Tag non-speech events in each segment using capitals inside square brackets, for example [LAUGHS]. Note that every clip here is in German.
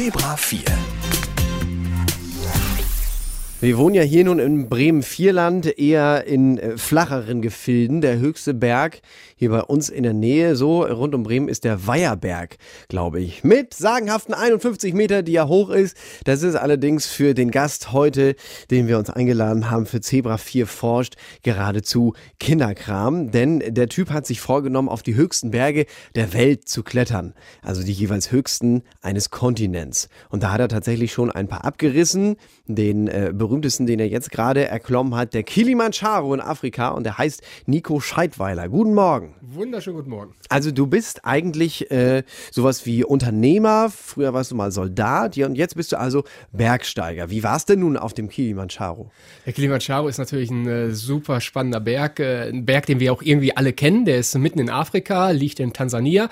Zebra 4. Wir wohnen ja hier nun in Bremen-Vierland, eher in äh, flacheren Gefilden. Der höchste Berg hier bei uns in der Nähe, so rund um Bremen, ist der Weiherberg, glaube ich. Mit sagenhaften 51 Meter, die er hoch ist. Das ist allerdings für den Gast heute, den wir uns eingeladen haben, für Zebra 4 forscht, geradezu Kinderkram. Denn der Typ hat sich vorgenommen, auf die höchsten Berge der Welt zu klettern. Also die jeweils höchsten eines Kontinents. Und da hat er tatsächlich schon ein paar abgerissen. Den äh, berühmtesten, den er jetzt gerade erklommen hat, der Kilimanjaro in Afrika und der heißt Nico Scheidweiler. Guten Morgen. Wunderschönen guten Morgen. Also du bist eigentlich äh, sowas wie Unternehmer, früher warst du mal Soldat ja, und jetzt bist du also Bergsteiger. Wie war es denn nun auf dem Kilimanjaro? Der Kilimanjaro ist natürlich ein äh, super spannender Berg, äh, ein Berg, den wir auch irgendwie alle kennen. Der ist mitten in Afrika, liegt in Tansania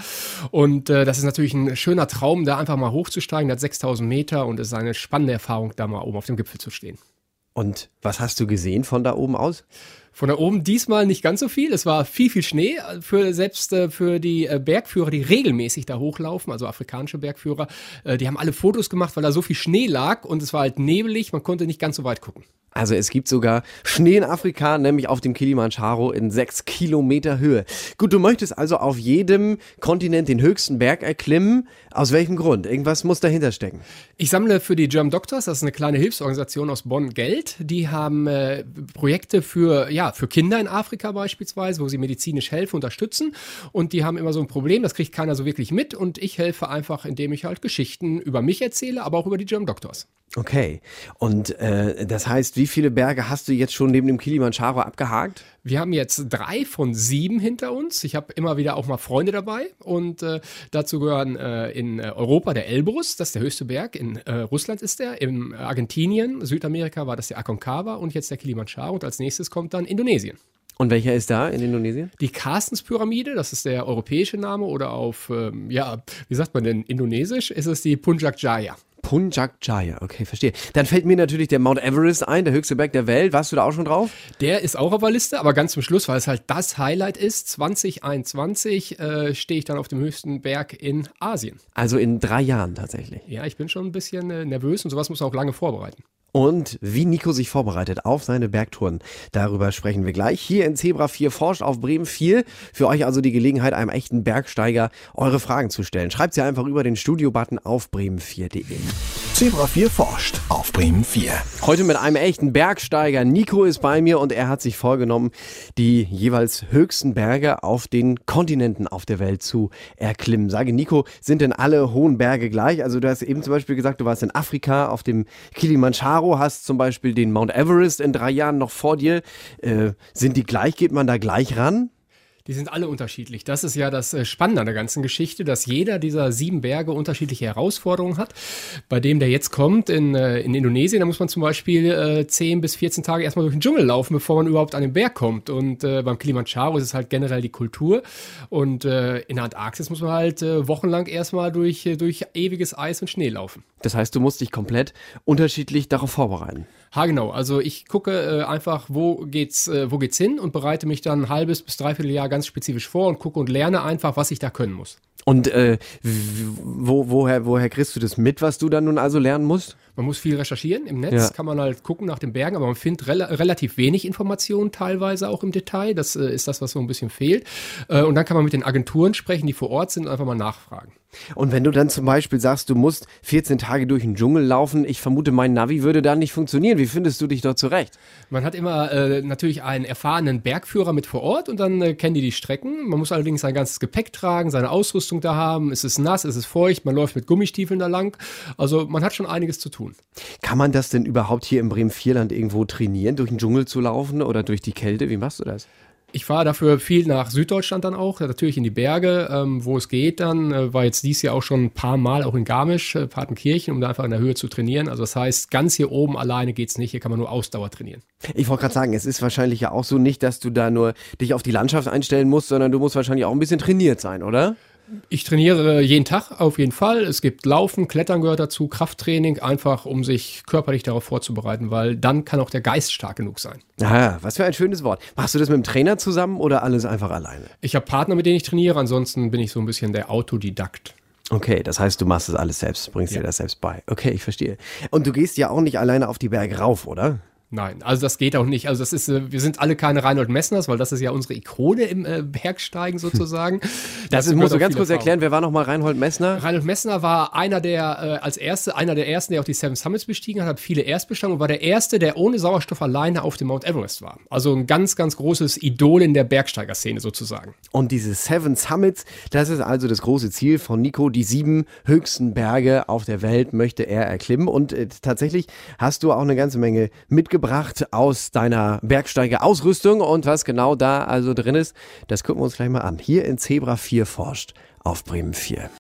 und äh, das ist natürlich ein schöner Traum, da einfach mal hochzusteigen. Der hat 6000 Meter und es ist eine spannende Erfahrung, da mal oben auf dem Gipfel zu stehen. Und was hast du gesehen von da oben aus? Von da oben diesmal nicht ganz so viel. Es war viel, viel Schnee. Für, selbst äh, für die äh, Bergführer, die regelmäßig da hochlaufen, also afrikanische Bergführer, äh, die haben alle Fotos gemacht, weil da so viel Schnee lag und es war halt nebelig. Man konnte nicht ganz so weit gucken. Also es gibt sogar Schnee in Afrika, nämlich auf dem Kilimanjaro in sechs Kilometer Höhe. Gut, du möchtest also auf jedem Kontinent den höchsten Berg erklimmen. Aus welchem Grund? Irgendwas muss dahinter stecken. Ich sammle für die German Doctors, das ist eine kleine Hilfsorganisation aus Bonn, Geld. Die haben äh, Projekte für, ja, für Kinder in Afrika beispielsweise, wo sie medizinisch helfen, unterstützen. Und die haben immer so ein Problem, das kriegt keiner so wirklich mit. Und ich helfe einfach, indem ich halt Geschichten über mich erzähle, aber auch über die German Doctors. Okay. Und äh, das heißt, wie viele Berge hast du jetzt schon neben dem Kilimanjaro abgehakt? Wir haben jetzt drei von sieben hinter uns. Ich habe immer wieder auch mal Freunde dabei und äh, dazu gehören äh, in Europa der Elbrus, das ist der höchste Berg. In äh, Russland ist der, in Argentinien, Südamerika war das der Aconcagua und jetzt der Kilimanjaro und als nächstes kommt dann Indonesien. Und welcher ist da in Indonesien? Die Carstens-Pyramide, das ist der europäische Name oder auf, ähm, ja, wie sagt man denn, indonesisch ist es die Punjak Jaya. Punjak Jaya, okay, verstehe. Dann fällt mir natürlich der Mount Everest ein, der höchste Berg der Welt. Warst du da auch schon drauf? Der ist auch auf der Liste, aber ganz zum Schluss, weil es halt das Highlight ist. 2021 äh, stehe ich dann auf dem höchsten Berg in Asien. Also in drei Jahren tatsächlich. Ja, ich bin schon ein bisschen äh, nervös und sowas muss man auch lange vorbereiten. Und wie Nico sich vorbereitet auf seine Bergtouren, darüber sprechen wir gleich. Hier in Zebra 4 forscht auf Bremen 4. Für euch also die Gelegenheit, einem echten Bergsteiger eure Fragen zu stellen. Schreibt sie einfach über den Studio-Button auf bremen4.de. Zebra 4 forscht auf Bremen 4. Heute mit einem echten Bergsteiger. Nico ist bei mir und er hat sich vorgenommen, die jeweils höchsten Berge auf den Kontinenten auf der Welt zu erklimmen. Sage Nico, sind denn alle hohen Berge gleich? Also du hast eben zum Beispiel gesagt, du warst in Afrika auf dem Kilimanjaro hast zum Beispiel den Mount Everest in drei Jahren noch vor dir. Äh, sind die gleich? Geht man da gleich ran? Die sind alle unterschiedlich. Das ist ja das äh, Spannende an der ganzen Geschichte, dass jeder dieser sieben Berge unterschiedliche Herausforderungen hat. Bei dem, der jetzt kommt in, äh, in Indonesien, da muss man zum Beispiel äh, 10 bis 14 Tage erstmal durch den Dschungel laufen, bevor man überhaupt an den Berg kommt. Und äh, beim Kilimanjaro ist es halt generell die Kultur. Und äh, in der Antarktis muss man halt äh, wochenlang erstmal durch, äh, durch ewiges Eis und Schnee laufen. Das heißt, du musst dich komplett unterschiedlich darauf vorbereiten. Ha, genau. Also ich gucke äh, einfach, wo geht's, äh, wo geht's hin und bereite mich dann ein halbes bis dreiviertel Jahr ganz spezifisch vor und gucke und lerne einfach, was ich da können muss. Und äh, wo, woher, woher kriegst du das mit, was du dann nun also lernen musst? Man muss viel recherchieren. Im Netz Ja. kann man halt gucken nach den Bergen, aber man findet rela relativ wenig Informationen teilweise auch im Detail. Das äh, ist das, was so ein bisschen fehlt. Äh, und dann kann man mit den Agenturen sprechen, die vor Ort sind und einfach mal nachfragen. Und wenn du dann zum Beispiel sagst, du musst 14 Tage durch den Dschungel laufen, ich vermute, mein Navi würde da nicht funktionieren. Wie findest du dich dort zurecht? Man hat immer äh, natürlich einen erfahrenen Bergführer mit vor Ort und dann äh, kennen die die Strecken. Man muss allerdings sein ganzes Gepäck tragen, seine Ausrüstung da haben. Es ist nass, es ist feucht, man läuft mit Gummistiefeln da lang. Also man hat schon einiges zu tun. Kann man das denn überhaupt hier im Bremen-Vierland irgendwo trainieren, durch den Dschungel zu laufen oder durch die Kälte? Wie machst du das? Ich fahre dafür viel nach Süddeutschland dann auch, natürlich in die Berge, ähm, wo es geht dann. Äh, war jetzt dieses Jahr auch schon ein paar Mal auch in Garmisch, äh, Partenkirchen, um da einfach in der Höhe zu trainieren. Also das heißt, ganz hier oben alleine geht's nicht, hier kann man nur Ausdauer trainieren. Ich wollte gerade sagen, es ist wahrscheinlich ja auch so nicht, dass du da nur dich auf die Landschaft einstellen musst, sondern du musst wahrscheinlich auch ein bisschen trainiert sein, oder? Ich trainiere jeden Tag auf jeden Fall. Es gibt Laufen, Klettern gehört dazu, Krafttraining, einfach um sich körperlich darauf vorzubereiten, weil dann kann auch der Geist stark genug sein. Ah, was für ein schönes Wort. Machst du das mit dem Trainer zusammen oder alles einfach alleine? Ich habe Partner, mit denen ich trainiere, ansonsten bin ich so ein bisschen der Autodidakt. Okay, das heißt, du machst das alles selbst, bringst ja. dir das selbst bei. Okay, ich verstehe. Und du gehst ja auch nicht alleine auf die Berge rauf, oder? Nein, also das geht auch nicht. Also das ist, äh, wir sind alle keine Reinhold Messners, weil das ist ja unsere Ikone im äh, Bergsteigen [LAUGHS] sozusagen. Das, das musst du ganz kurz erklären, wer war nochmal Reinhold Messner? Reinhold Messner war einer der, äh, als erste, einer der ersten, der auch die Seven Summits bestiegen hat, hat viele Erstbesteigen und war der erste, der ohne Sauerstoff alleine auf dem Mount Everest war. Also ein ganz, ganz großes Idol in der Bergsteigerszene sozusagen. Und diese Seven Summits, das ist also das große Ziel von Nico. Die sieben höchsten Berge auf der Welt möchte er erklimmen und äh, tatsächlich hast du auch eine ganze Menge mitgebracht mitgebracht aus deiner Bergsteiger-Ausrüstung und was genau da also drin ist, das gucken wir uns gleich mal an. Hier in Zebra 4 forscht auf Bremen 4.